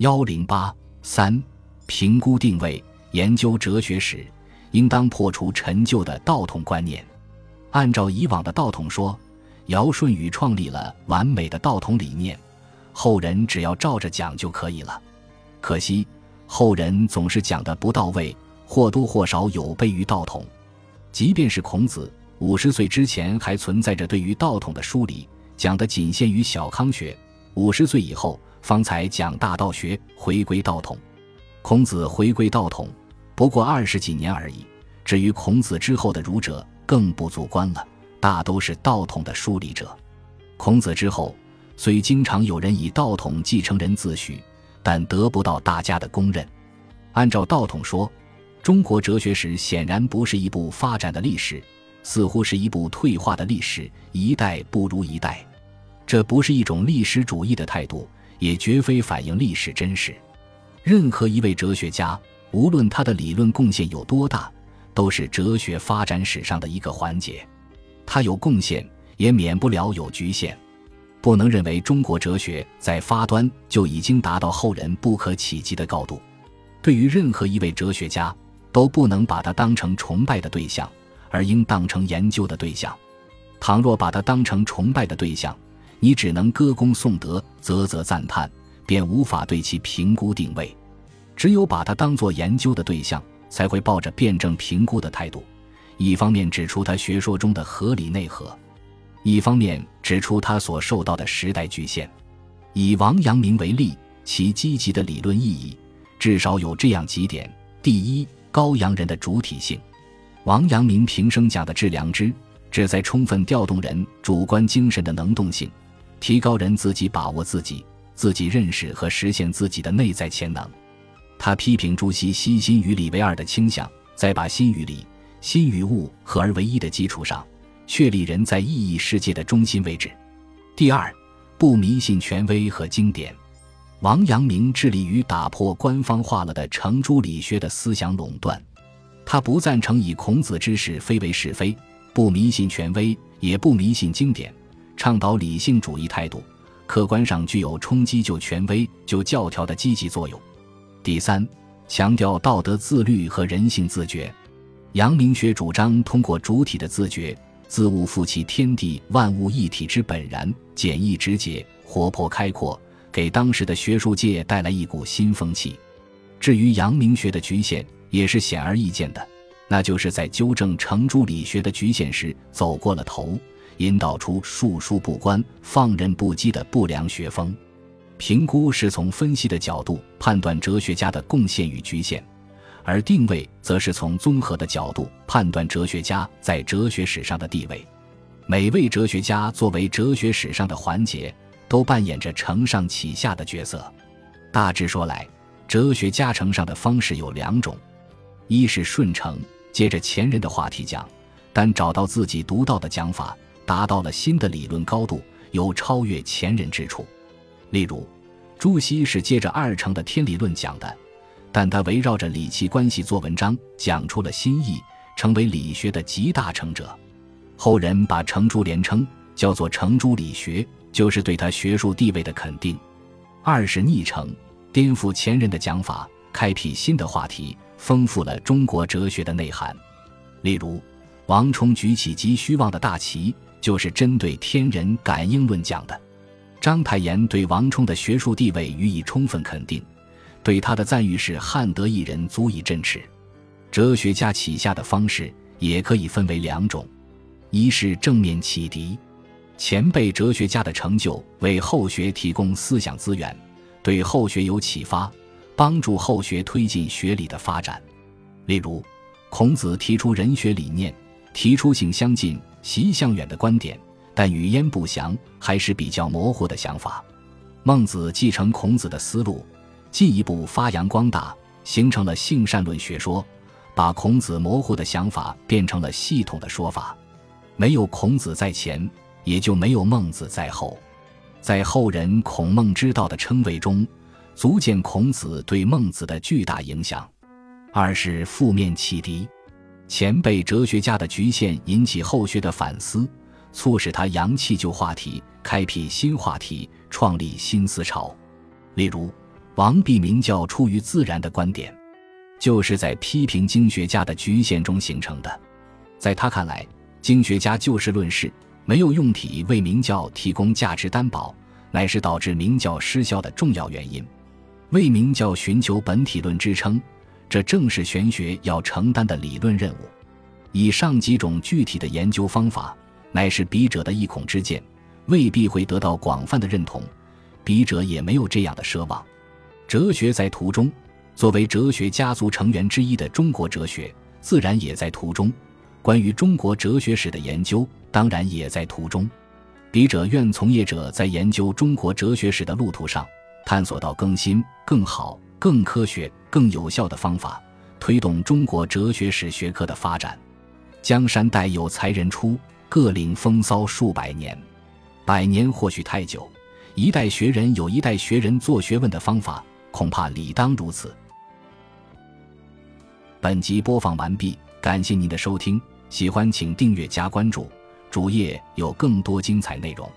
幺零八三，评估定位，研究哲学史，应当破除陈旧的道统观念。按照以往的道统说，尧舜禹创立了完美的道统理念，后人只要照着讲就可以了。可惜后人总是讲的不到位，或多或少有悖于道统。即便是孔子五十岁之前还存在着对于道统的梳理，讲的仅限于小康学；五十岁以后方才讲大道学，回归道统。孔子回归道统不过二十几年而已。至于孔子之后的儒者，更不足观了，大都是道统的梳理者。孔子之后，虽经常有人以道统继承人自诩，但得不到大家的公认。按照道统说。中国哲学史显然不是一部发展的历史，似乎是一部退化的历史，一代不如一代。这不是一种历史主义的态度，也绝非反映历史真实。任何一位哲学家，无论他的理论贡献有多大，都是哲学发展史上的一个环节。他有贡献，也免不了有局限。不能认为中国哲学在发端就已经达到后人不可企及的高度。对于任何一位哲学家，都不能把他当成崇拜的对象，而应当成研究的对象。倘若把他当成崇拜的对象，你只能歌功颂德、啧啧赞叹，便无法对其评估定位。只有把他当作研究的对象，才会抱着辩证评估的态度，一方面指出他学说中的合理内核，一方面指出他所受到的时代局限。以王阳明为例，其积极的理论意义，至少有这样几点：第一，高阳人的主体性，王阳明平生讲的致良知，旨在充分调动人主观精神的能动性，提高人自己把握自己、自己认识和实现自己的内在潜能。他批评朱熹心心与理为二的倾向，在把心与理、心与物合而为一的基础上，确立人在意义世界的中心位置。第二，不迷信权威和经典。王阳明致力于打破官方化了的程朱理学的思想垄断，他不赞成以孔子之是非为是非，不迷信权威，也不迷信经典，倡导理性主义态度，客观上具有冲击旧权威、旧教条的积极作用。第三，强调道德自律和人性自觉。阳明学主张通过主体的自觉，自悟复其天地万物一体之本然，简易直接，活泼开阔。给当时的学术界带来一股新风气。至于阳明学的局限，也是显而易见的，那就是在纠正程朱理学的局限时走过了头，引导出述书不观、放任不羁的不良学风。评估是从分析的角度判断哲学家的贡献与局限，而定位则是从综合的角度判断哲学家在哲学史上的地位。每位哲学家作为哲学史上的环节。都扮演着承上启下的角色。大致说来，哲学家承上的方式有两种：一是顺承，接着前人的话题讲，但找到自己独到的讲法，达到了新的理论高度，有超越前人之处。例如，朱熹是接着二程的天理论讲的，但他围绕着理气关系做文章，讲出了新意，成为理学的集大成者。后人把程朱连称，叫做程朱理学。就是对他学术地位的肯定。二是逆承，颠覆前人的讲法，开辟新的话题，丰富了中国哲学的内涵。例如，王充举起极虚妄的大旗，就是针对天人感应论讲的。章太炎对王充的学术地位予以充分肯定，对他的赞誉是汉得一人足以振持。哲学家起下的方式也可以分为两种：一是正面启迪。前辈哲学家的成就为后学提供思想资源，对后学有启发，帮助后学推进学理的发展。例如，孔子提出人学理念，提出性相近、习相远的观点，但语焉不详，还是比较模糊的想法。孟子继承孔子的思路，进一步发扬光大，形成了性善论学说，把孔子模糊的想法变成了系统的说法。没有孔子在前。也就没有孟子在后，在后人孔孟之道的称谓中，足见孔子对孟子的巨大影响。二是负面启迪，前辈哲学家的局限引起后学的反思，促使他扬弃旧话题，开辟新话题，创立新思潮。例如，王弼明教出于自然的观点，就是在批评经学家的局限中形成的。在他看来，经学家就事论事，没有用体为明教提供价值担保，乃是导致明教失效的重要原因。为明教寻求本体论支撑，这正是玄学要承担的理论任务。以上几种具体的研究方法，乃是笔者的一孔之见，未必会得到广泛的认同。笔者也没有这样的奢望。哲学在途中，作为哲学家族成员之一的中国哲学，自然也在途中。关于中国哲学史的研究，当然也在途中。笔者愿从业者在研究中国哲学史的路途上，探索到更新、更好、更科学、更有效的方法，推动中国哲学史学科的发展。江山代有才人出，各领风骚数百年。百年或许太久，一代学人有一代学人做学问的方法。恐怕理当如此。本集播放完毕，感谢您的收听，喜欢请订阅加关注，主页有更多精彩内容。